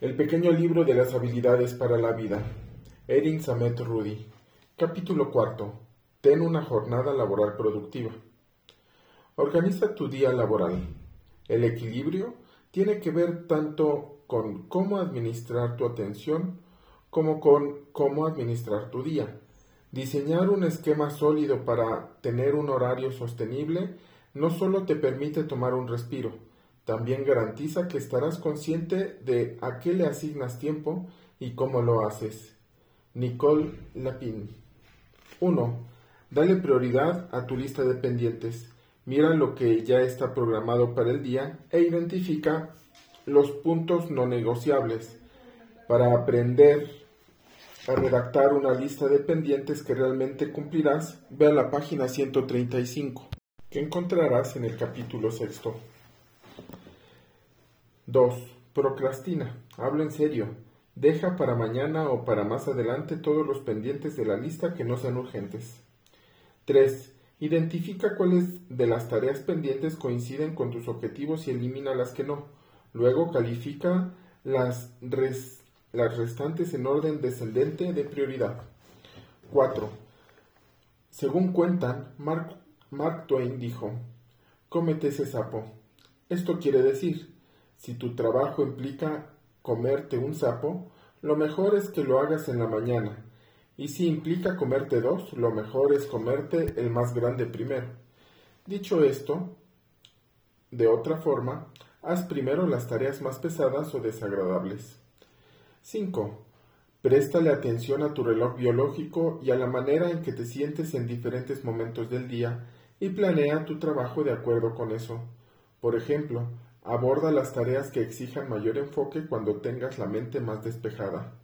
El pequeño libro de las habilidades para la vida. Erin Samet Rudy. Capítulo cuarto. Ten una jornada laboral productiva. Organiza tu día laboral. El equilibrio tiene que ver tanto con cómo administrar tu atención como con cómo administrar tu día. Diseñar un esquema sólido para tener un horario sostenible no solo te permite tomar un respiro, también garantiza que estarás consciente de a qué le asignas tiempo y cómo lo haces. Nicole Lapin 1. Dale prioridad a tu lista de pendientes. Mira lo que ya está programado para el día e identifica los puntos no negociables. Para aprender a redactar una lista de pendientes que realmente cumplirás, ve a la página 135, que encontrarás en el capítulo sexto. 2. Procrastina. Hablo en serio. Deja para mañana o para más adelante todos los pendientes de la lista que no sean urgentes. 3. Identifica cuáles de las tareas pendientes coinciden con tus objetivos y elimina las que no. Luego califica las restantes en orden descendente de prioridad. 4. Según cuentan, Mark, Mark Twain dijo, cómete ese sapo. Esto quiere decir, si tu trabajo implica comerte un sapo, lo mejor es que lo hagas en la mañana, y si implica comerte dos, lo mejor es comerte el más grande primero. Dicho esto, de otra forma, haz primero las tareas más pesadas o desagradables. 5. Préstale atención a tu reloj biológico y a la manera en que te sientes en diferentes momentos del día y planea tu trabajo de acuerdo con eso. Por ejemplo, aborda las tareas que exijan mayor enfoque cuando tengas la mente más despejada.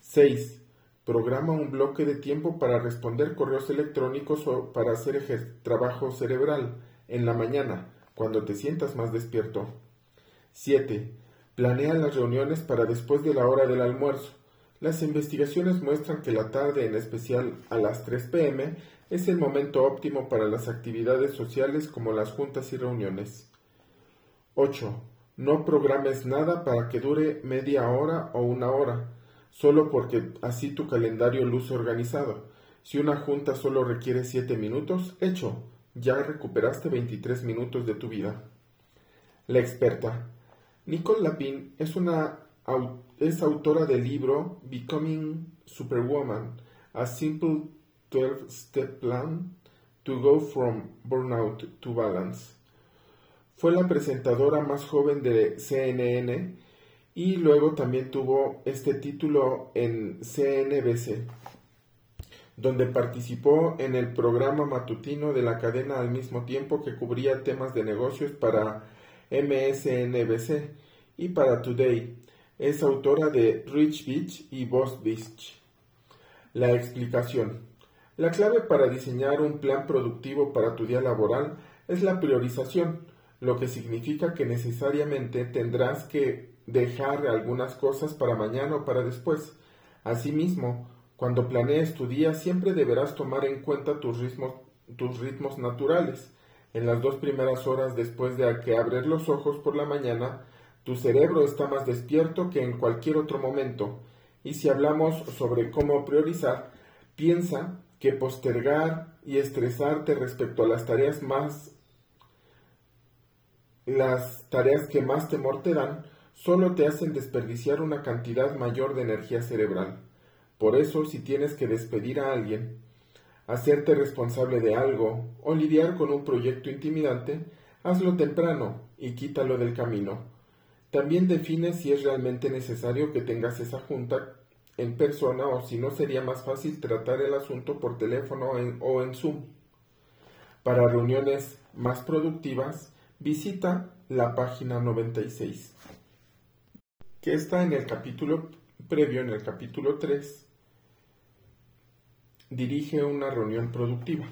6. Programa un bloque de tiempo para responder correos electrónicos o para hacer trabajo cerebral en la mañana, cuando te sientas más despierto. 7. Planea las reuniones para después de la hora del almuerzo. Las investigaciones muestran que la tarde, en especial a las 3 pm, es el momento óptimo para las actividades sociales como las juntas y reuniones. 8. No programes nada para que dure media hora o una hora, solo porque así tu calendario luce organizado. Si una junta solo requiere 7 minutos, hecho, ya recuperaste 23 minutos de tu vida. La experta. Nicole Lapin es, una, es autora del libro Becoming Superwoman, A Simple 12-Step Plan to Go from Burnout to Balance. Fue la presentadora más joven de CNN y luego también tuvo este título en CNBC, donde participó en el programa matutino de la cadena al mismo tiempo que cubría temas de negocios para MSNBC y para Today. Es autora de Rich Beach y Boss Beach. La explicación. La clave para diseñar un plan productivo para tu día laboral es la priorización, lo que significa que necesariamente tendrás que dejar algunas cosas para mañana o para después. Asimismo, cuando planees tu día siempre deberás tomar en cuenta tus ritmos, tus ritmos naturales, en las dos primeras horas después de que abres los ojos por la mañana, tu cerebro está más despierto que en cualquier otro momento. Y si hablamos sobre cómo priorizar, piensa que postergar y estresarte respecto a las tareas más las tareas que más temor te dan solo te hacen desperdiciar una cantidad mayor de energía cerebral. Por eso, si tienes que despedir a alguien, hacerte responsable de algo o lidiar con un proyecto intimidante, hazlo temprano y quítalo del camino. También define si es realmente necesario que tengas esa junta en persona o si no sería más fácil tratar el asunto por teléfono o en Zoom. Para reuniones más productivas, visita la página 96, que está en el capítulo previo, en el capítulo 3, dirige una reunión productiva.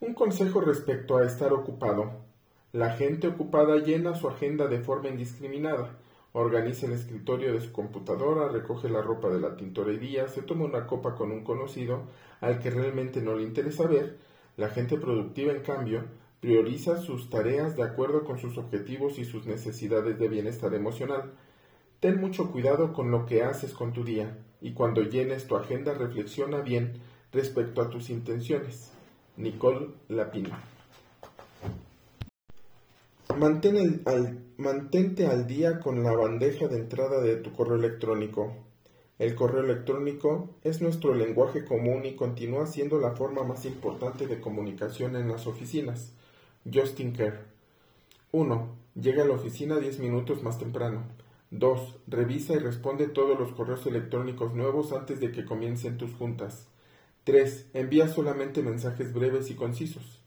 Un consejo respecto a estar ocupado. La gente ocupada llena su agenda de forma indiscriminada. Organiza el escritorio de su computadora, recoge la ropa de la tintorería, se toma una copa con un conocido al que realmente no le interesa ver. La gente productiva, en cambio, prioriza sus tareas de acuerdo con sus objetivos y sus necesidades de bienestar emocional. Ten mucho cuidado con lo que haces con tu día y cuando llenes tu agenda reflexiona bien respecto a tus intenciones. Nicole Lapina. Mantente al día con la bandeja de entrada de tu correo electrónico. El correo electrónico es nuestro lenguaje común y continúa siendo la forma más importante de comunicación en las oficinas. Justin Kerr. 1. Llega a la oficina 10 minutos más temprano. 2. Revisa y responde todos los correos electrónicos nuevos antes de que comiencen tus juntas. 3. Envía solamente mensajes breves y concisos.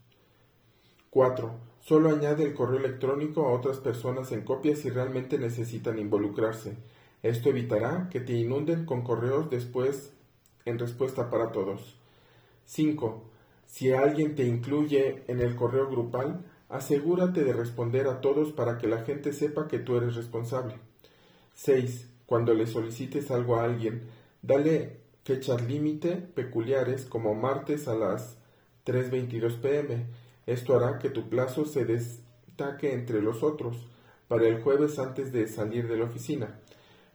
4. Solo añade el correo electrónico a otras personas en copia si realmente necesitan involucrarse. Esto evitará que te inunden con correos después en respuesta para todos. 5. Si alguien te incluye en el correo grupal, asegúrate de responder a todos para que la gente sepa que tú eres responsable. 6. Cuando le solicites algo a alguien, dale fechas límite peculiares como martes a las 3.22 pm. Esto hará que tu plazo se destaque entre los otros para el jueves antes de salir de la oficina.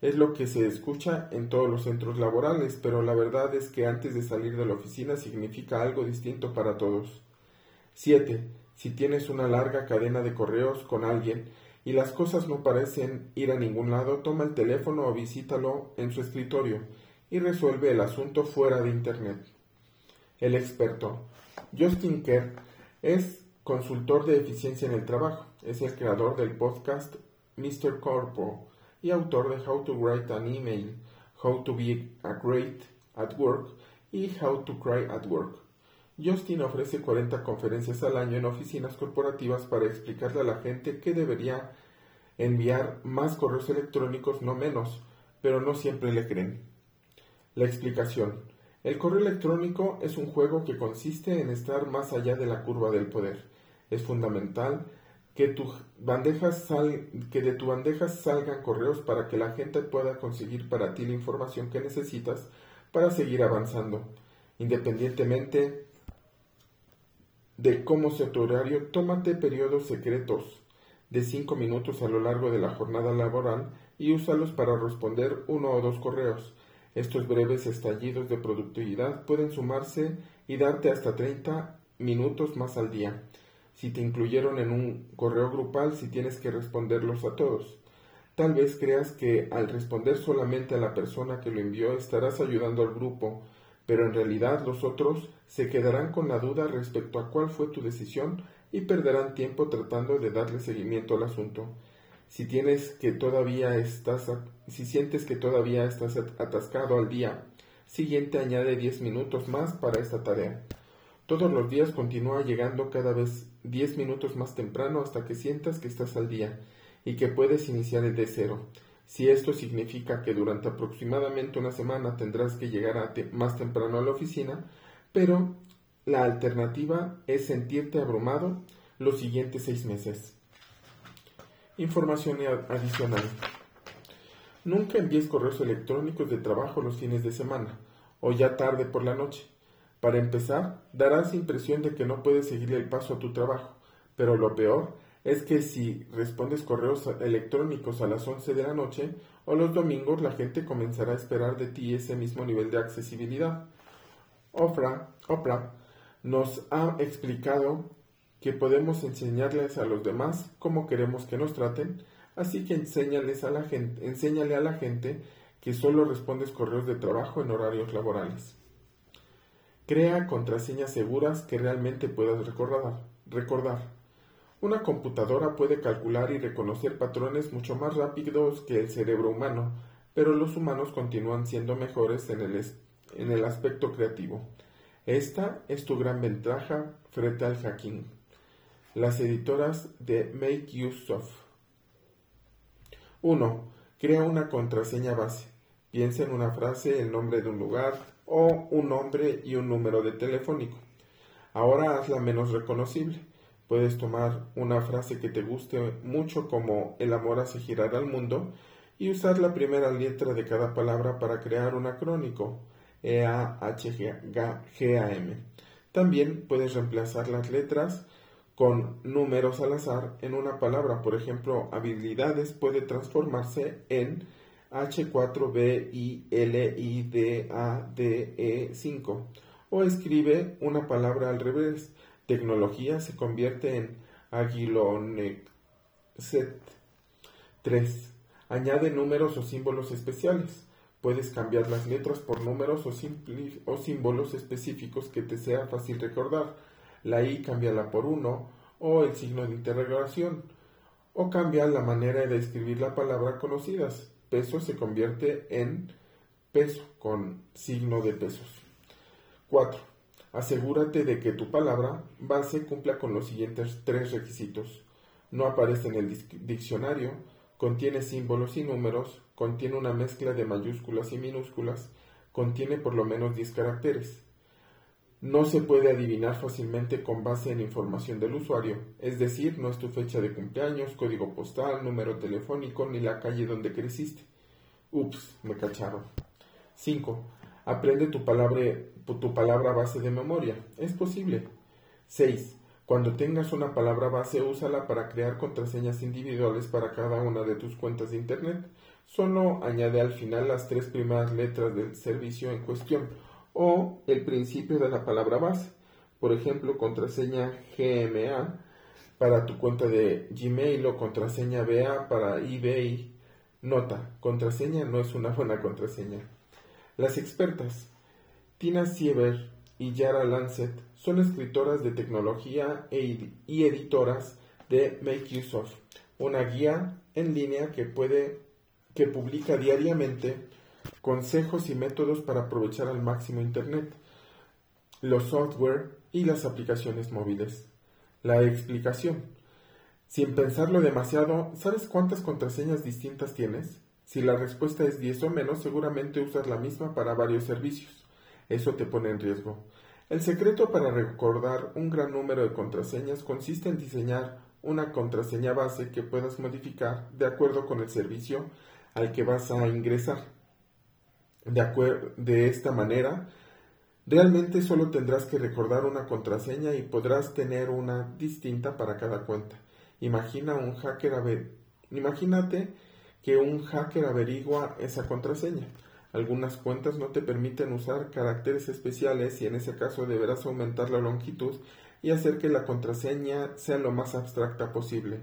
Es lo que se escucha en todos los centros laborales, pero la verdad es que antes de salir de la oficina significa algo distinto para todos. 7. Si tienes una larga cadena de correos con alguien y las cosas no parecen ir a ningún lado, toma el teléfono o visítalo en su escritorio y resuelve el asunto fuera de Internet. El experto. Justin Kerr es consultor de eficiencia en el trabajo. Es el creador del podcast Mr. Corpo y autor de How to Write an Email, How to Be a Great at Work y How to Cry at Work. Justin ofrece 40 conferencias al año en oficinas corporativas para explicarle a la gente que debería enviar más correos electrónicos, no menos, pero no siempre le creen. La explicación. El correo electrónico es un juego que consiste en estar más allá de la curva del poder. Es fundamental que, tu bandejas que de tu bandeja salgan correos para que la gente pueda conseguir para ti la información que necesitas para seguir avanzando. Independientemente de cómo sea tu horario, tómate periodos secretos de 5 minutos a lo largo de la jornada laboral y úsalos para responder uno o dos correos. Estos breves estallidos de productividad pueden sumarse y darte hasta 30 minutos más al día. Si te incluyeron en un correo grupal, si tienes que responderlos a todos. Tal vez creas que al responder solamente a la persona que lo envió estarás ayudando al grupo, pero en realidad los otros se quedarán con la duda respecto a cuál fue tu decisión y perderán tiempo tratando de darle seguimiento al asunto. Si tienes que todavía estás, si sientes que todavía estás atascado al día siguiente, añade 10 minutos más para esta tarea. Todos los días continúa llegando cada vez 10 minutos más temprano hasta que sientas que estás al día y que puedes iniciar el de cero. Si esto significa que durante aproximadamente una semana tendrás que llegar más temprano a la oficina, pero la alternativa es sentirte abrumado los siguientes seis meses. Información adicional. Nunca envíes correos electrónicos de trabajo los fines de semana o ya tarde por la noche. Para empezar, darás impresión de que no puedes seguir el paso a tu trabajo, pero lo peor es que si respondes correos electrónicos a las 11 de la noche o los domingos, la gente comenzará a esperar de ti ese mismo nivel de accesibilidad. Oprah, Oprah nos ha explicado que podemos enseñarles a los demás cómo queremos que nos traten, así que enséñales a la gente, enséñale a la gente que solo respondes correos de trabajo en horarios laborales. Crea contraseñas seguras que realmente puedas recordar. recordar. Una computadora puede calcular y reconocer patrones mucho más rápidos que el cerebro humano, pero los humanos continúan siendo mejores en el, en el aspecto creativo. Esta es tu gran ventaja frente al hacking las editoras de Make Use of. 1. Crea una contraseña base. Piensa en una frase, el nombre de un lugar o un nombre y un número de telefónico. Ahora hazla menos reconocible. Puedes tomar una frase que te guste mucho como el amor hace girar al mundo y usar la primera letra de cada palabra para crear un acrónico E-A-H-G-A-M. También puedes reemplazar las letras con números al azar en una palabra. Por ejemplo, habilidades puede transformarse en H4BILIDADE5 o escribe una palabra al revés. Tecnología se convierte en Aguilonexet. 3. Añade números o símbolos especiales. Puedes cambiar las letras por números o, o símbolos específicos que te sea fácil recordar. La I cámbiala por 1 o el signo de interrogación. O cambia la manera de escribir la palabra conocidas. Peso se convierte en peso con signo de pesos. 4. Asegúrate de que tu palabra base cumpla con los siguientes tres requisitos. No aparece en el diccionario, contiene símbolos y números, contiene una mezcla de mayúsculas y minúsculas, contiene por lo menos 10 caracteres. No se puede adivinar fácilmente con base en información del usuario, es decir, no es tu fecha de cumpleaños, código postal, número telefónico ni la calle donde creciste. Ups, me cacharon. 5. Aprende tu palabra, tu palabra base de memoria. Es posible. 6. Cuando tengas una palabra base, úsala para crear contraseñas individuales para cada una de tus cuentas de Internet. Solo añade al final las tres primeras letras del servicio en cuestión o el principio de la palabra base. Por ejemplo, contraseña GMA para tu cuenta de Gmail o contraseña BA para eBay. Nota, contraseña no es una buena contraseña. Las expertas Tina Sieber y Yara Lancet son escritoras de tecnología e y editoras de Make Use of, una guía en línea que publica diariamente consejos y métodos para aprovechar al máximo Internet, los software y las aplicaciones móviles. La explicación. Sin pensarlo demasiado, ¿sabes cuántas contraseñas distintas tienes? Si la respuesta es 10 o menos, seguramente usas la misma para varios servicios. Eso te pone en riesgo. El secreto para recordar un gran número de contraseñas consiste en diseñar una contraseña base que puedas modificar de acuerdo con el servicio al que vas a ingresar. De, esta manera, realmente solo tendrás que recordar una contraseña y podrás tener una distinta para cada cuenta. Imagina un hacker Imagínate que un hacker averigua esa contraseña. Algunas cuentas no te permiten usar caracteres especiales y en ese caso deberás aumentar la longitud y hacer que la contraseña sea lo más abstracta posible.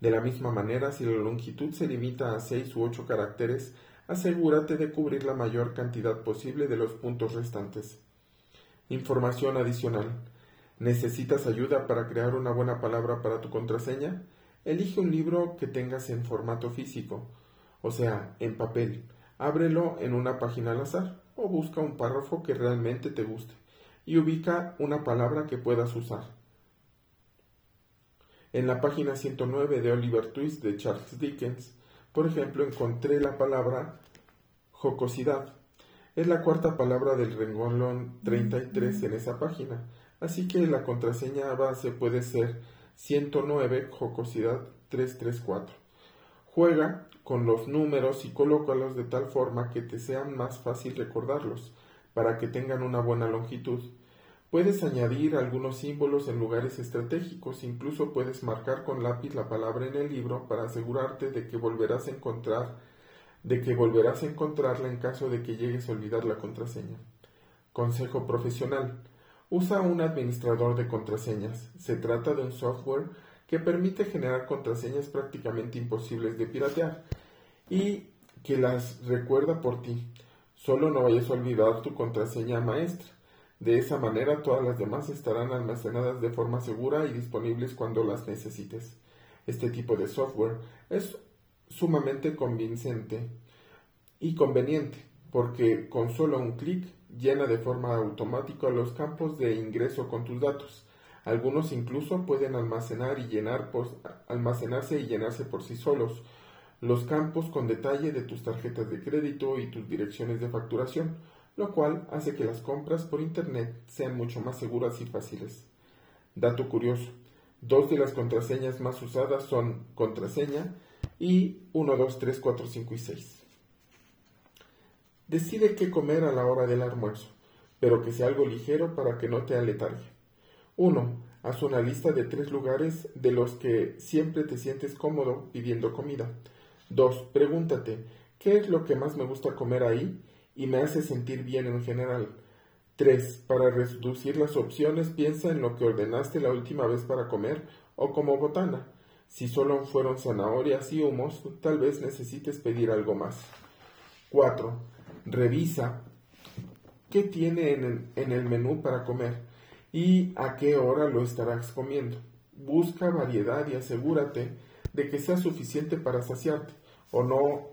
De la misma manera, si la longitud se limita a 6 u 8 caracteres, asegúrate de cubrir la mayor cantidad posible de los puntos restantes. Información adicional. ¿Necesitas ayuda para crear una buena palabra para tu contraseña? Elige un libro que tengas en formato físico, o sea, en papel ábrelo en una página al azar o busca un párrafo que realmente te guste y ubica una palabra que puedas usar. En la página 109 de Oliver Twist de Charles Dickens, por ejemplo, encontré la palabra jocosidad. Es la cuarta palabra del renglón 33 en esa página, así que la contraseña base puede ser 109 jocosidad 334. Juega con los números y colócalos de tal forma que te sean más fácil recordarlos, para que tengan una buena longitud. Puedes añadir algunos símbolos en lugares estratégicos, incluso puedes marcar con lápiz la palabra en el libro para asegurarte de que volverás a encontrarla en caso de que llegues a olvidar la contraseña. Consejo profesional. Usa un administrador de contraseñas. Se trata de un software que permite generar contraseñas prácticamente imposibles de piratear y que las recuerda por ti. Solo no vayas a olvidar tu contraseña maestra. De esa manera todas las demás estarán almacenadas de forma segura y disponibles cuando las necesites. Este tipo de software es sumamente convincente y conveniente porque con solo un clic llena de forma automática los campos de ingreso con tus datos algunos incluso pueden almacenar y almacenarse y llenarse por sí solos los campos con detalle de tus tarjetas de crédito y tus direcciones de facturación, lo cual hace que las compras por Internet sean mucho más seguras y fáciles. Dato curioso. Dos de las contraseñas más usadas son contraseña y 1, 2, 3, 4, 5 y 6. Decide qué comer a la hora del almuerzo, pero que sea algo ligero para que no te aletargue. 1. Haz una lista de tres lugares de los que siempre te sientes cómodo pidiendo comida. 2. Pregúntate, ¿Qué es lo que más me gusta comer ahí y me hace sentir bien en general? 3. Para reducir las opciones, piensa en lo que ordenaste la última vez para comer o como botana. Si solo fueron zanahorias y humos, tal vez necesites pedir algo más. 4. Revisa qué tiene en el, en el menú para comer y a qué hora lo estarás comiendo. Busca variedad y asegúrate de que sea suficiente para saciarte o no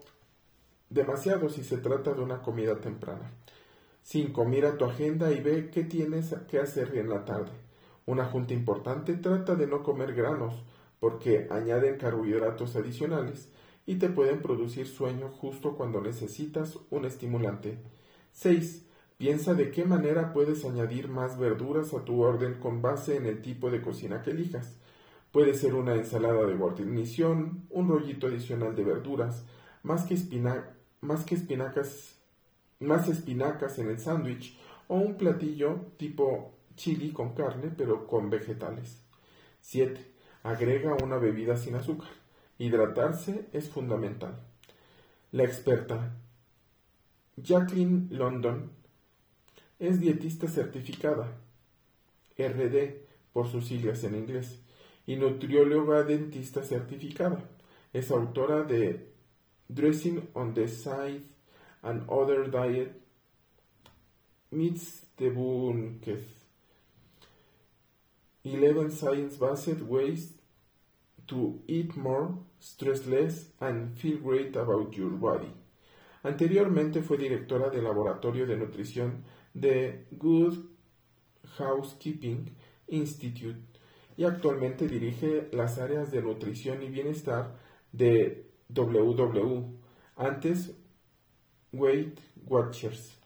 demasiado si se trata de una comida temprana. 5. Mira tu agenda y ve qué tienes que hacer en la tarde. Una junta importante trata de no comer granos porque añaden carbohidratos adicionales y te pueden producir sueño justo cuando necesitas un estimulante. 6. Piensa de qué manera puedes añadir más verduras a tu orden con base en el tipo de cocina que elijas. Puede ser una ensalada de guarnición, un rollito adicional de verduras, más que, más que espinacas, más espinacas en el sándwich o un platillo tipo chili con carne pero con vegetales. 7. Agrega una bebida sin azúcar. Hidratarse es fundamental. La experta Jacqueline London es dietista certificada, RD por sus siglas en inglés, y nutrióloga dentista certificada. Es autora de Dressing on the Side and Other Diet Meets the Bunketh. 11 Science-Based Ways to Eat More, Stress Less and Feel Great About Your Body. Anteriormente fue directora del Laboratorio de Nutrición de Good Housekeeping Institute y actualmente dirige las áreas de nutrición y bienestar de WW, antes Weight Watchers.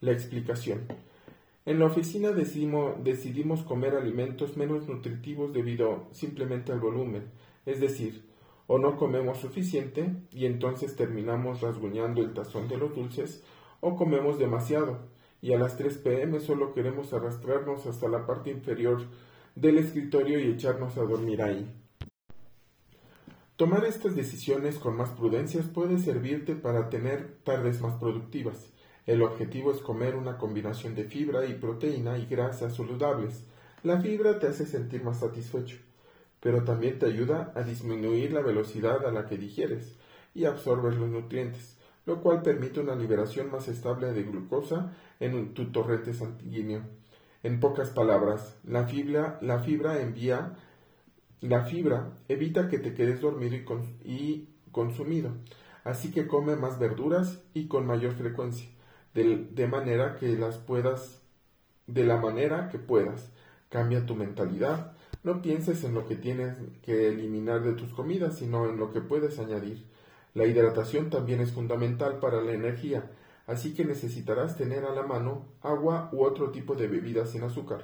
La explicación. En la oficina decidimos, decidimos comer alimentos menos nutritivos debido simplemente al volumen, es decir, o no comemos suficiente y entonces terminamos rasguñando el tazón de los dulces, o comemos demasiado y a las 3 pm solo queremos arrastrarnos hasta la parte inferior del escritorio y echarnos a dormir ahí. Tomar estas decisiones con más prudencias puede servirte para tener tardes más productivas. El objetivo es comer una combinación de fibra y proteína y grasas saludables. La fibra te hace sentir más satisfecho, pero también te ayuda a disminuir la velocidad a la que digieres y absorbes los nutrientes, lo cual permite una liberación más estable de glucosa en tu torrente sanguíneo. En pocas palabras, la fibra, la fibra envía, la fibra evita que te quedes dormido y, consumido, así que come más verduras y con mayor frecuencia, de, de manera que las puedas, de la manera que puedas. Cambia tu mentalidad, no pienses en lo que tienes que eliminar de tus comidas, sino en lo que puedes añadir. La hidratación también es fundamental para la energía, así que necesitarás tener a la mano agua u otro tipo de bebida sin azúcar.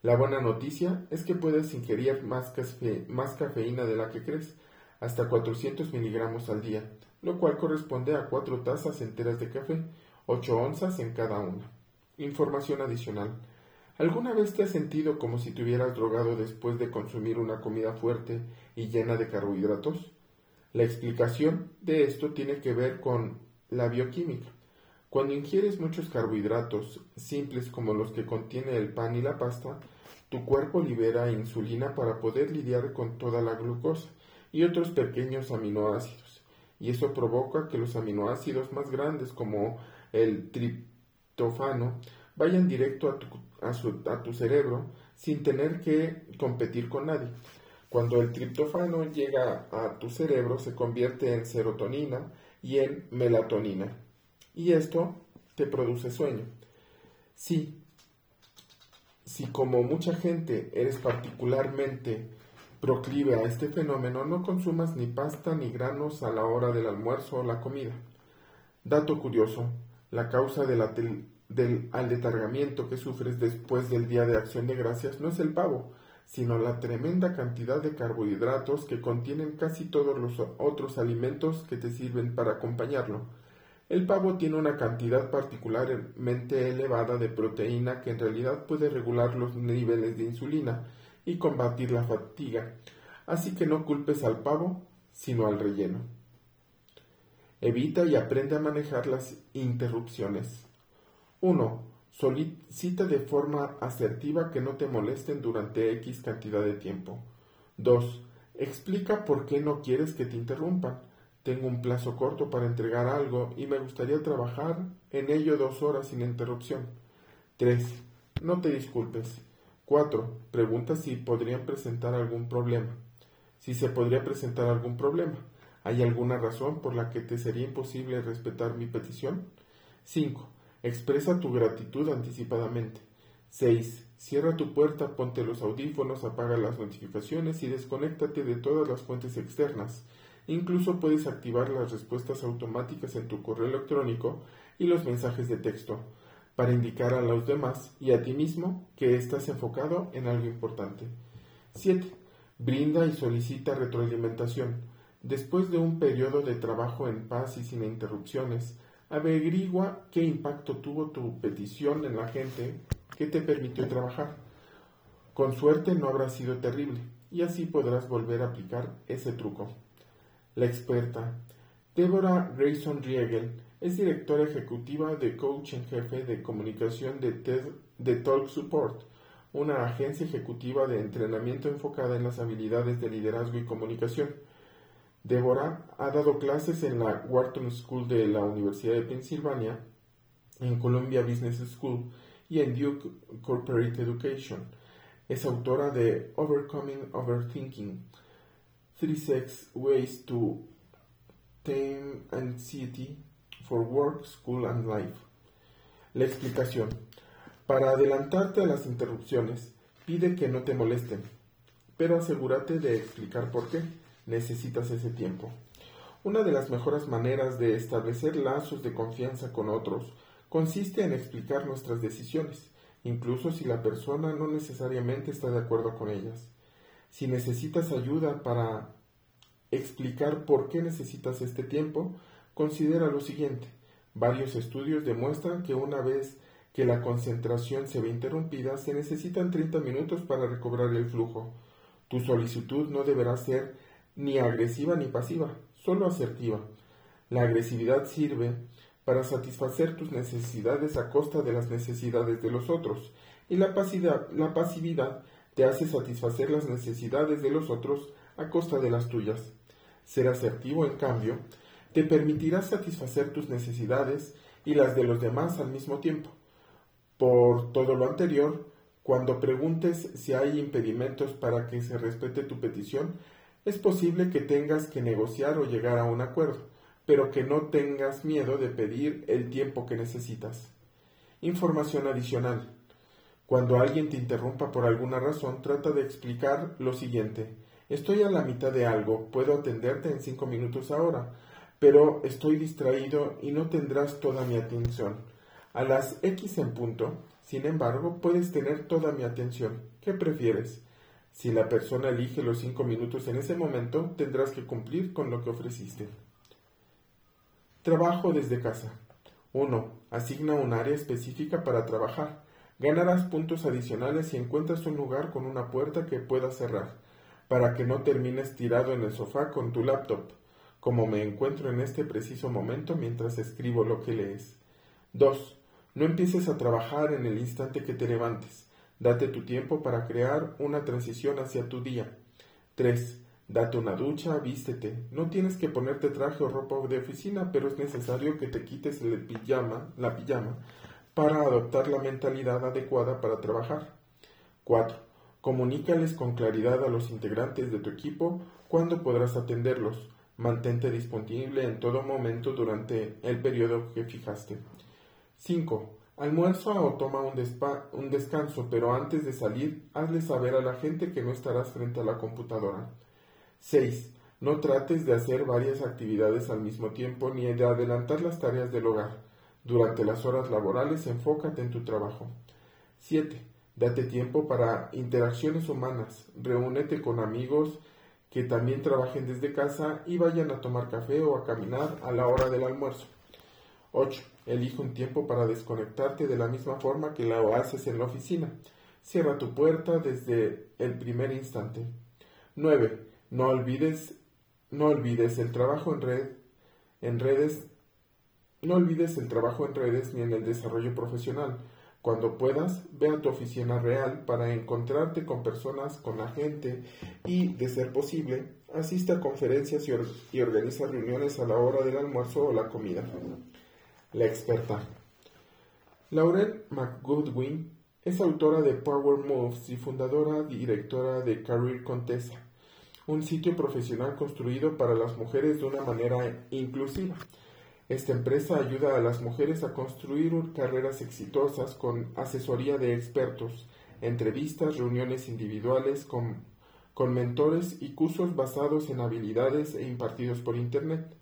La buena noticia es que puedes ingerir más, cafeína de la que crees, hasta 400 miligramos al día, lo cual corresponde a 4 tazas enteras de café, 8 onzas en cada una. Información adicional. ¿Alguna vez te has sentido como si te hubieras drogado después de consumir una comida fuerte y llena de carbohidratos? La explicación de esto tiene que ver con la bioquímica. Cuando ingieres muchos carbohidratos simples como los que contiene el pan y la pasta, tu cuerpo libera insulina para poder lidiar con toda la glucosa y otros pequeños aminoácidos, y eso provoca que los aminoácidos más grandes como el triptófano vayan directo a tu, a, tu cerebro sin tener que competir con nadie. Cuando el triptófano llega a tu cerebro se convierte en serotonina y en melatonina y esto te produce sueño. Sí, si como mucha gente eres particularmente proclive a este fenómeno, no consumas ni pasta ni granos a la hora del almuerzo o la comida. Dato curioso, la causa del aletargamiento que sufres después del Día de Acción de Gracias no es el pavo, sino la tremenda cantidad de carbohidratos que contienen casi todos los otros alimentos que te sirven para acompañarlo. El pavo tiene una cantidad particularmente elevada de proteína que en realidad puede regular los niveles de insulina y combatir la fatiga, así que no culpes al pavo, sino al relleno. Evita y aprende a manejar las interrupciones. 1. Solicita de forma asertiva que no te molesten durante X cantidad de tiempo. 2. Explica por qué no quieres que te interrumpan. Tengo un plazo corto para entregar algo y me gustaría trabajar en ello dos horas sin interrupción. 3. No te disculpes. 4. Pregunta si podrían presentar algún problema. Si se podría presentar algún problema. ¿Hay alguna razón por la que te sería imposible respetar mi petición? 5. Expresa tu gratitud anticipadamente. 6. Cierra tu puerta, ponte los audífonos, apaga las notificaciones y desconéctate de todas las fuentes externas. Incluso puedes activar las respuestas automáticas en tu correo electrónico y los mensajes de texto para indicar a los demás y a ti mismo que estás enfocado en algo importante. 7. Brinda y solicita retroalimentación. Después de un periodo de trabajo en paz y sin interrupciones, averigua qué impacto tuvo tu petición en la gente que te permitió trabajar. Con suerte no habrá sido terrible y así podrás volver a aplicar ese truco. La experta Deborah Grayson Riegel es directora ejecutiva de coach en jefe de comunicación de, de Talk Support, una agencia ejecutiva de entrenamiento enfocada en las habilidades de liderazgo y comunicación. Deborah ha dado clases en la Wharton School de la Universidad de Pensilvania, en Columbia Business School y en Duke Corporate Education. Es autora de Overcoming Overthinking, Three Sex Ways to Tame Anxiety for Work, School and Life. La explicación. Para adelantarte a las interrupciones, pide que no te molesten, pero asegúrate de explicar por qué necesitas ese tiempo. Una de las mejores maneras de establecer lazos de confianza con otros consiste en explicar nuestras decisiones, incluso si la persona no necesariamente está de acuerdo con ellas. Si necesitas ayuda para explicar por qué necesitas este tiempo, considera lo siguiente. Varios estudios demuestran que una vez que la concentración se ve interrumpida, se necesitan 30 minutos para recobrar el flujo. Tu solicitud no deberá ser ni agresiva ni pasiva, solo asertiva. La agresividad sirve para satisfacer tus necesidades a costa de las necesidades de los otros, y la pasividad, la pasividad te hace satisfacer las necesidades de los otros a costa de las tuyas. Ser asertivo, en cambio, te permitirá satisfacer tus necesidades y las de los demás al mismo tiempo. Por todo lo anterior, cuando preguntes si hay impedimentos para que se respete tu petición, es posible que tengas que negociar o llegar a un acuerdo, pero que no tengas miedo de pedir el tiempo que necesitas. Información adicional. Cuando alguien te interrumpa por alguna razón, trata de explicar lo siguiente. Estoy a la mitad de algo, puedo atenderte en cinco minutos ahora, pero estoy distraído y no tendrás toda mi atención. A las X en punto, sin embargo, puedes tener toda mi atención. ¿Qué prefieres? Si la persona elige los cinco minutos en ese momento, tendrás que cumplir con lo que ofreciste. Trabajo desde casa. 1. Asigna un área específica para trabajar. Ganarás puntos adicionales si encuentras un lugar con una puerta que puedas cerrar, para que no termines tirado en el sofá con tu laptop, como me encuentro en este preciso momento mientras escribo lo que lees. 2. No empieces a trabajar en el instante que te levantes. Date tu tiempo para crear una transición hacia tu día. 3. Date una ducha, vístete. No tienes que ponerte traje o ropa de oficina, pero es necesario que te quites pijama, la pijama para adoptar la mentalidad adecuada para trabajar. 4. Comunícales con claridad a los integrantes de tu equipo cuándo podrás atenderlos. Mantente disponible en todo momento durante el periodo que fijaste. 5. Almuerza o toma un, descanso, pero antes de salir, hazle saber a la gente que no estarás frente a la computadora. 6. No trates de hacer varias actividades al mismo tiempo ni de adelantar las tareas del hogar. Durante las horas laborales, enfócate en tu trabajo. 7. Date tiempo para interacciones humanas. Reúnete con amigos que también trabajen desde casa y vayan a tomar café o a caminar a la hora del almuerzo. 8. Elige un tiempo para desconectarte de la misma forma que lo haces en la oficina. Cierra tu puerta desde el primer instante. 9. No olvides, no olvides el trabajo en red En redes, no olvides el trabajo en redes ni en el desarrollo profesional. Cuando puedas, ve a tu oficina real para encontrarte con personas, con la gente y, de ser posible, asiste a conferencias y, organiza reuniones a la hora del almuerzo o la comida. La experta. Lauren McGoodwin es autora de Power Moves y fundadora y directora de Career Contessa, un sitio profesional construido para las mujeres de una manera inclusiva. Esta empresa ayuda a las mujeres a construir carreras exitosas con asesoría de expertos, entrevistas, reuniones individuales con, con mentores y cursos basados en habilidades e impartidos por Internet.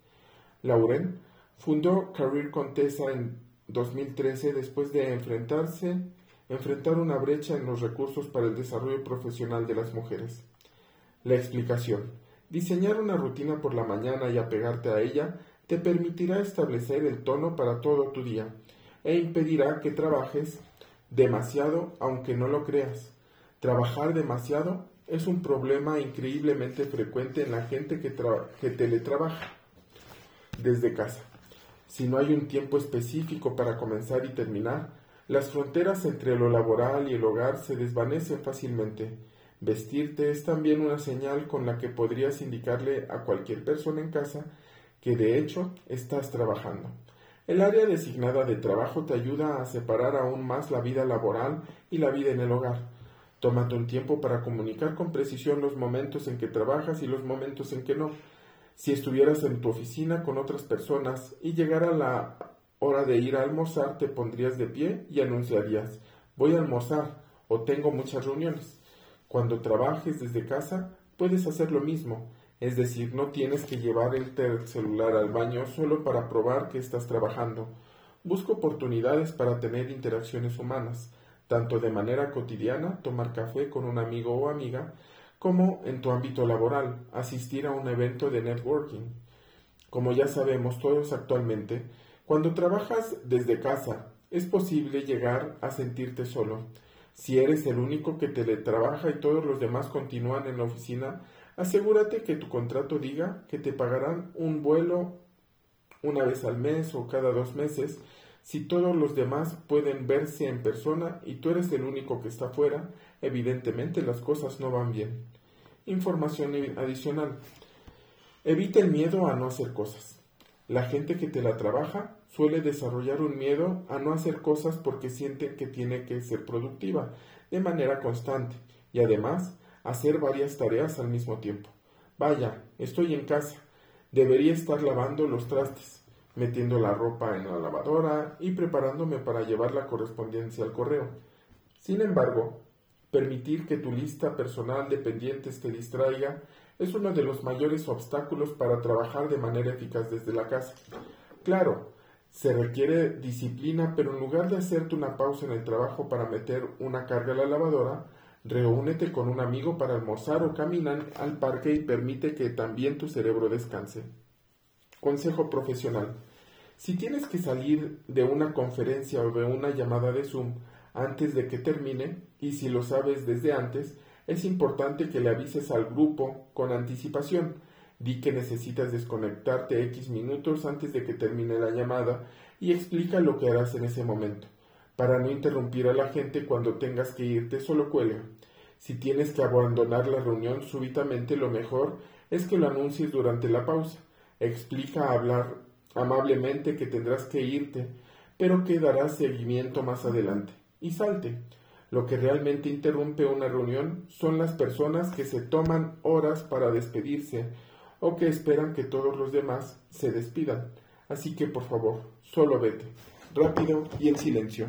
Lauren fundó Career Contessa en 2013 después de enfrentarse enfrentar una brecha en los recursos para el desarrollo profesional de las mujeres. La explicación. Diseñar una rutina por la mañana y apegarte a ella te permitirá establecer el tono para todo tu día e impedirá que trabajes demasiado aunque no lo creas. Trabajar demasiado es un problema increíblemente frecuente en la gente que, que teletrabaja desde casa. Si no hay un tiempo específico para comenzar y terminar, las fronteras entre lo laboral y el hogar se desvanecen fácilmente. Vestirte es también una señal con la que podrías indicarle a cualquier persona en casa que de hecho estás trabajando. El área designada de trabajo te ayuda a separar aún más la vida laboral y la vida en el hogar. Tómate un tiempo para comunicar con precisión los momentos en que trabajas y los momentos en que no. Si estuvieras en tu oficina con otras personas y llegara la hora de ir a almorzar, te pondrías de pie y anunciarías voy a almorzar o tengo muchas reuniones. Cuando trabajes desde casa, puedes hacer lo mismo, es decir, no tienes que llevar el celular al baño solo para probar que estás trabajando. Busca oportunidades para tener interacciones humanas, tanto de manera cotidiana, tomar café con un amigo o amiga, como en tu ámbito laboral, asistir a un evento de networking. Como ya sabemos todos actualmente, cuando trabajas desde casa, es posible llegar a sentirte solo. Si eres el único que teletrabaja y todos los demás continúan en la oficina, asegúrate que tu contrato diga que te pagarán un vuelo una vez al mes o cada dos meses. Si todos los demás pueden verse en persona y tú eres el único que está fuera, evidentemente las cosas no van bien. Información adicional. Evita el miedo a no hacer cosas. La gente que te la trabaja suele desarrollar un miedo a no hacer cosas porque siente que tiene que ser productiva de manera constante y además hacer varias tareas al mismo tiempo. Vaya, estoy en casa. Debería estar lavando los trastes, metiendo la ropa en la lavadora y preparándome para llevar la correspondencia al correo. Sin embargo, permitir que tu lista personal de pendientes te distraiga es uno de los mayores obstáculos para trabajar de manera eficaz desde la casa. Claro, se requiere disciplina, pero en lugar de hacerte una pausa en el trabajo para meter una carga a la lavadora, reúnete con un amigo para almorzar o caminar al parque y permite que también tu cerebro descanse. Consejo profesional. Si tienes que salir de una conferencia o de una llamada de Zoom antes de que termine, y si lo sabes desde antes, es importante que le avises al grupo con anticipación Di que necesitas desconectarte X minutos antes de que termine la llamada y explica lo que harás en ese momento. Para no interrumpir a la gente cuando tengas que irte, solo cuelga. Si tienes que abandonar la reunión súbitamente, lo mejor es que lo anuncies durante la pausa. Explica hablar amablemente que tendrás que irte, pero que darás seguimiento más adelante. Y salte. Lo que realmente interrumpe una reunión son las personas que se toman horas para despedirse o que esperan que todos los demás se despidan. Así que por favor, solo vete, rápido y en silencio.